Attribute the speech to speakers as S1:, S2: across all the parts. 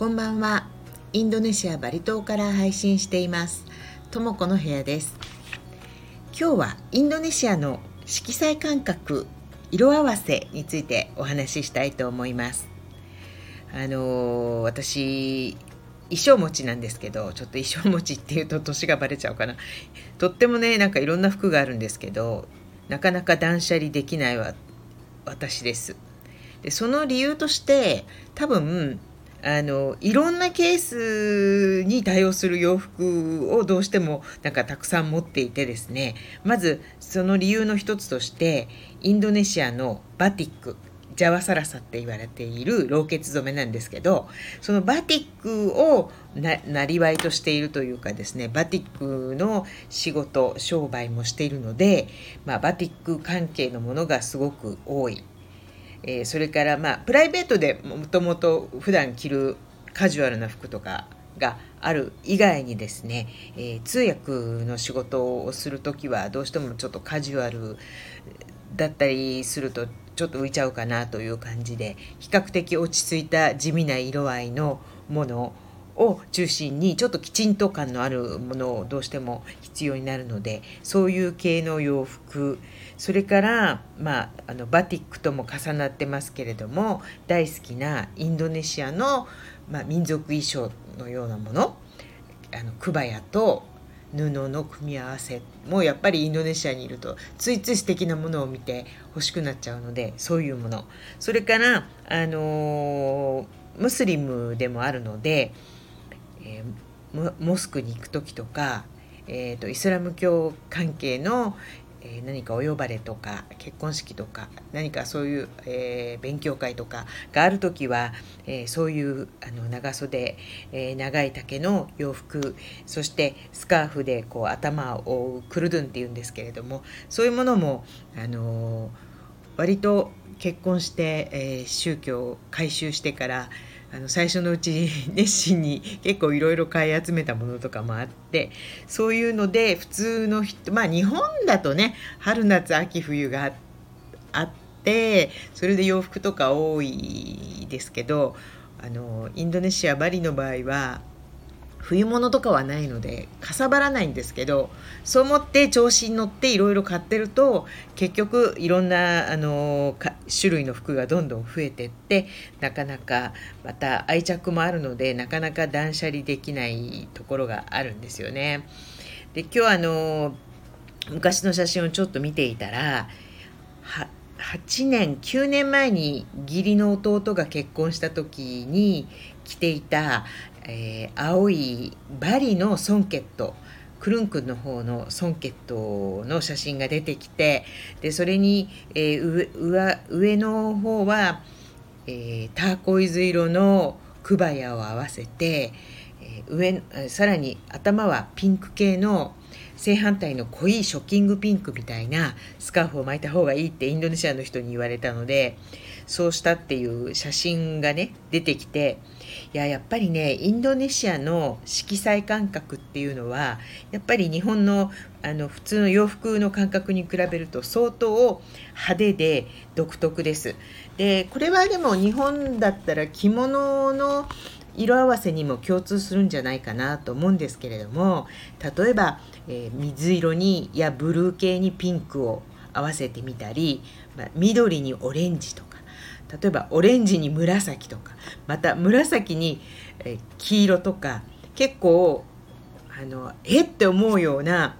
S1: こんばんは。インドネシアバリ島から配信しています。ともこの部屋です。今日はインドネシアの色彩感覚色合わせについてお話ししたいと思います。あのー、私衣装持ちなんですけどちょっと衣装持ちっていうと年がバレちゃうかな。とってもねなんかいろんな服があるんですけどなかなか断捨離できないわ私です。でその理由として多分あのいろんなケースに対応する洋服をどうしてもなんかたくさん持っていてですね。まずその理由の一つとしてインドネシアのバティックジャワサラサって言われている老血染めなんですけどそのバティックをなりわいとしているというかですねバティックの仕事商売もしているので、まあ、バティック関係のものがすごく多い。えー、それからまあプライベートでもともと普段着るカジュアルな服とかがある以外にですね、えー、通訳の仕事をする時はどうしてもちょっとカジュアルだったりするとちょっと浮いちゃうかなという感じで比較的落ち着いた地味な色合いのものをを中心にちょっときちんと感のあるものをどうしても必要になるのでそういう系の洋服それから、まあ、あのバティックとも重なってますけれども大好きなインドネシアの、まあ、民族衣装のようなものあのクバヤと布の組み合わせもやっぱりインドネシアにいるとついつい素敵なものを見て欲しくなっちゃうのでそういうもの。それからあのムスリムでもあるのでえー、モスクに行く時とか、えーと、イスラム教関係の、えー、何かお呼ばれとか結婚式とか何かそういう、えー、勉強会とかがある時は、え、そういうあの長袖、え長い丈の洋服そしてスカーフでこう頭を覆うクルドゥンっていうんですけれどもそういうものも、あの割と結婚して、え宗教を改宗してからあの最初のうち熱心に結構いろいろ買い集めたものとかもあってそういうので普通の人まあ日本だとね春夏秋冬があってそれで洋服とか多いですけどあのインドネシアバリの場合は冬物とかはないのでかさばらないんですけどそう思って調子に乗っていろいろ買ってると結局いろんなあの種類の服がどんどん増えてってなかなかまた愛着もあるのでなかなか断捨離できないところがあるんですよね。で今日あの昔の写真をちょっと見ていたら8年9年前に義理の弟が結婚した時に着ていたえー、青いバリのソンケットクルン君の方のソンケットの写真が出てきてでそれに、えー、上上の方は、えー、ターコイズ色のクバヤを合わせて、えー、上さらに頭はピンク系の正反対の濃いショッキングピンクみたいなスカーフを巻いた方がいいってインドネシアの人に言われたのでそうしたっていう写真がね出てきていややっぱりねインドネシアの色彩感覚っていうのはやっぱり日本のあの普通の洋服の感覚に比べると相当派手で独特です。でこれはでも日本だったら着物の色合わせにも共通するんじゃないかなと思うんですけれども例えば、えー、水色にやブルー系にピンクを合わせてみたり、まあ、緑にオレンジとか例えばオレンジに紫とかまた紫に、えー、黄色とか結構あのえって思うような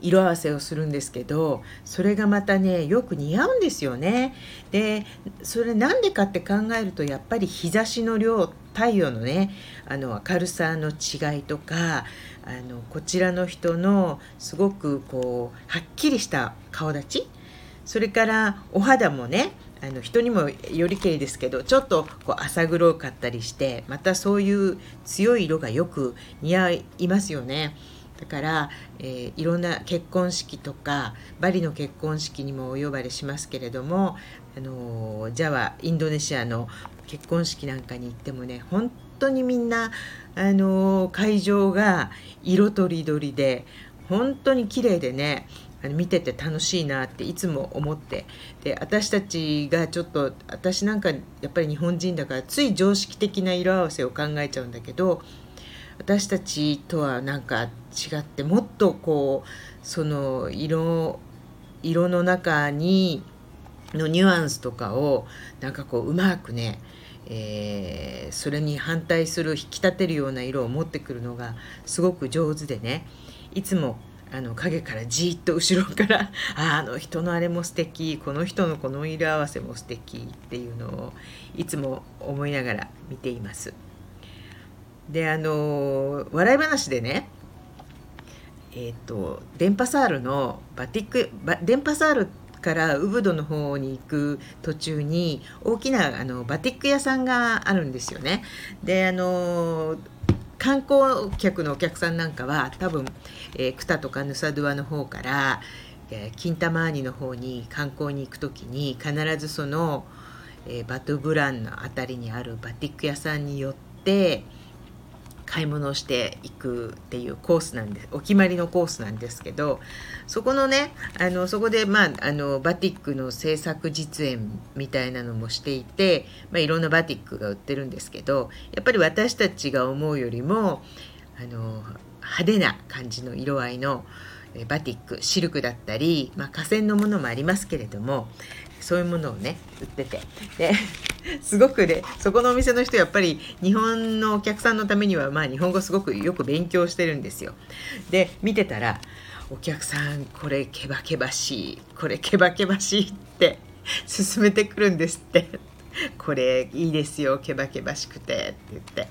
S1: 色合わせをするんですけどそれがまたねよく似合うんですよね。でそれなんでかって考えるとやっぱり日差しの量太陽のねあの明るさの違いとかあのこちらの人のすごくこうはっきりした顔立ちそれからお肌もねあの人にもよりけりですけどちょっとこう浅黒かったりしてまたそういう強い色がよく似合いますよね。だから、えー、いろんな結婚式とかバリの結婚式にもお呼ばれしますけれども、あのー、ジャワインドネシアの結婚式なんかに行ってもね本当にみんな、あの、会場が色とりどりで本当に綺麗でね、見てて楽しいなっていつも思ってで私たちがちょっと私なんかやっぱり日本人だからつい常識的な色合わせを考えちゃうんだけど私たちとはなんか違ってもっとこうその色色の中にのニュアンスとかをなんかこううまくね、えー、それに反対する引き立てるような色を持ってくるのがすごく上手でねいつもあの影からじっと後ろから ああの人のあれも素敵この人のこの色合わせも素敵っていうのをいつも思いながら見ています。であの笑い話でねえーと、電波サールのバティック電波サールってからウブドの方に行く途中に大きなあのバティック屋さんがあるんですよね。であの観光客のお客さんなんかは多分、えー、クタとかヌサドゥアの方から、えー、キンタマーニの方に観光に行く時に必ずその、えー、バトゥブランの辺りにあるバティック屋さんに寄って買い物をしていくっていうコースなんです。お決まりのコースなんですけどそこのねあのそこで、まあ、あのバティックの制作実演みたいなのもしていて、まあ、いろんなバティックが売ってるんですけどやっぱり私たちが思うよりもあの派手な感じの色合いのバティックシルクだったり、まあ、河川のものもありますけれどもそういうものをね売ってて。で すごくねそこのお店の人やっぱり日本のお客さんのためにはまあ日本語すごくよく勉強してるんですよ。で見てたらお客さんこれケバケバしい。これケバケバしいって勧めてくるんですって。これいいですよケバケバしくて。って言って。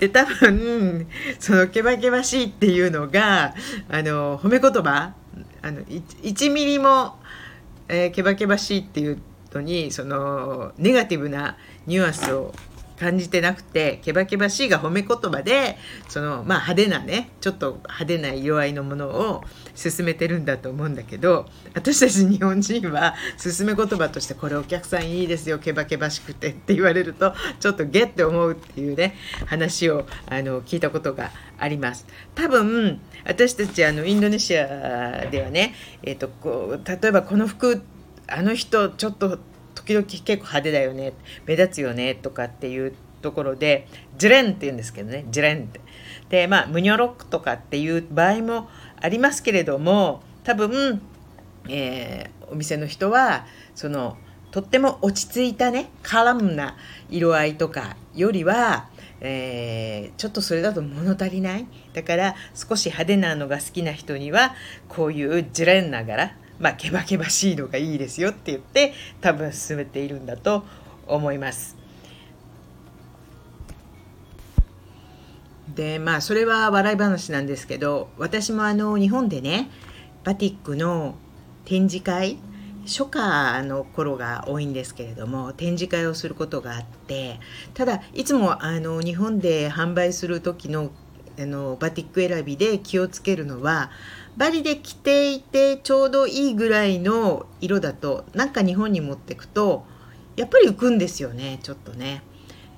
S1: で多分そのケバケバしいっていうのがあの褒め言葉？あの 1, 1ミリもえー、ケバケバしいっていうのにそのネガティブなニュアンスを感じてなくてケバケバしいが褒め言葉でそのまあ派手なねちょっと派手な色合いのものを勧めてるんだと思うんだけど私たち日本人は勧め言葉としてこれお客さんいいですよケバケバしくてって言われるとちょっとゲッて思うっていうね話をあの聞いたことがあります。多分私たちあのインドネシアではね、えーと、こう例えばこの服あの人ちょっと時々結構派手だよね目立つよねとかっていうところでジレンって言うんですけどねジレンって。でまあムニョロックとかっていう場合もありますけれども多分、えー、お店の人はそのとっても落ち着いたねカラムな色合いとかよりは、えー、ちょっとそれだと物足りないだから少し派手なのが好きな人にはこういうジレンながらまあ、ケバケバしいのがいいですよって言って多分進めているんだと思います。でまあそれは笑い話なんですけど私もあの日本でねバティックの展示会初夏の頃が多いんですけれども展示会をすることがあってただいつもあの日本で販売する時のあのバティック選びで気をつけるのはバリで着ていてちょうどいいぐらいの色だとなんか日本に持ってくとやっぱり浮くんですよねちょっとね。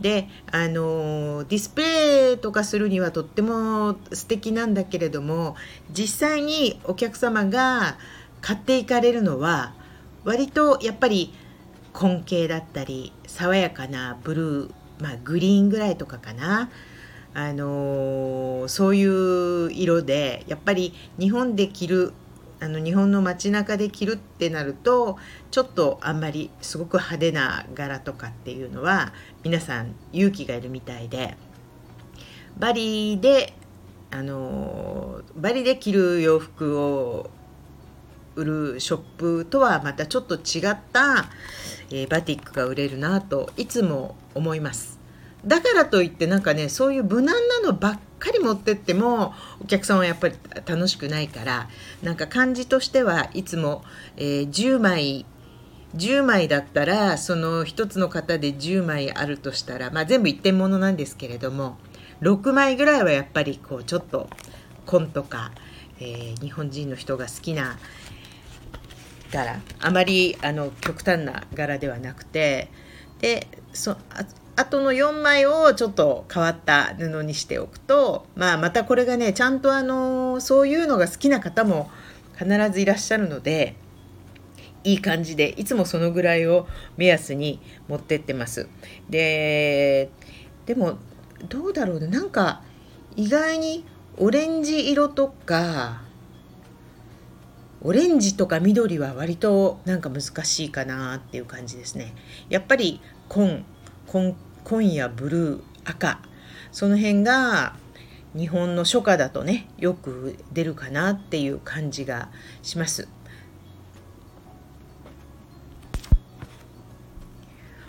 S1: であのディスプレイとかするにはとっても素敵なんだけれども実際にお客様が買っていかれるのは割とやっぱり根茎だったり爽やかなブルー、まあ、グリーンぐらいとかかなあのそういう色でやっぱり日本で着るあの日本の街中で着るってなるとちょっとあんまりすごく派手な柄とかっていうのは皆さん勇気がいるみたいでバリであのバリで着る洋服を売るショップとはまたちょっと違った、えー、バティックが売れるなといつも思います。だからといってなんかねそういう無難なのばっかり持ってってもお客さんはやっぱり楽しくないからなんか感じとしてはいつも、えー、10枚10枚だったらその1つの型で10枚あるとしたら、まあ、全部一点物なんですけれども6枚ぐらいはやっぱりこうちょっと紺とか、えー、日本人の人が好きな柄。あまりあの極端な柄ではなくてでそあとの4枚をちょっと変わった布にしておくと、まあ、またこれがねちゃんとあのそういうのが好きな方も必ずいらっしゃるのでいい感じでいつもそのぐらいを目安に持ってってます。ででもどうだろうね。なんか意外にオレンジ色とかオレンジとか緑は割となんか難しいかなっていう感じですね。やっぱり紺。紺紺やブルー赤。その辺が日本の初夏だとねよく出るかなっていう感じがします。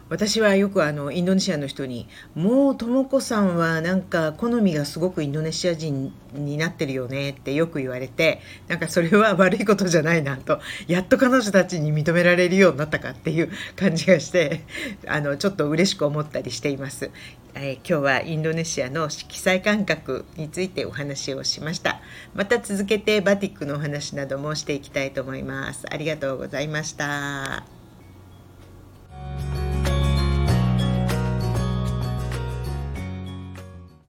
S1: 私はよくあのインドネシアの人に「もうとも子さんはなんか好みがすごくインドネシア人になってるよね」ってよく言われてなんかそれは悪いことじゃないなとやっと彼女たちに認められるようになったかっていう感じがしてあのちょっと嬉しく思ったりしています。えー、今日はインドネシアの色彩感覚についてお話をしました。また続けてバティックのお話などもしていきたいと思います。ありがとうございました。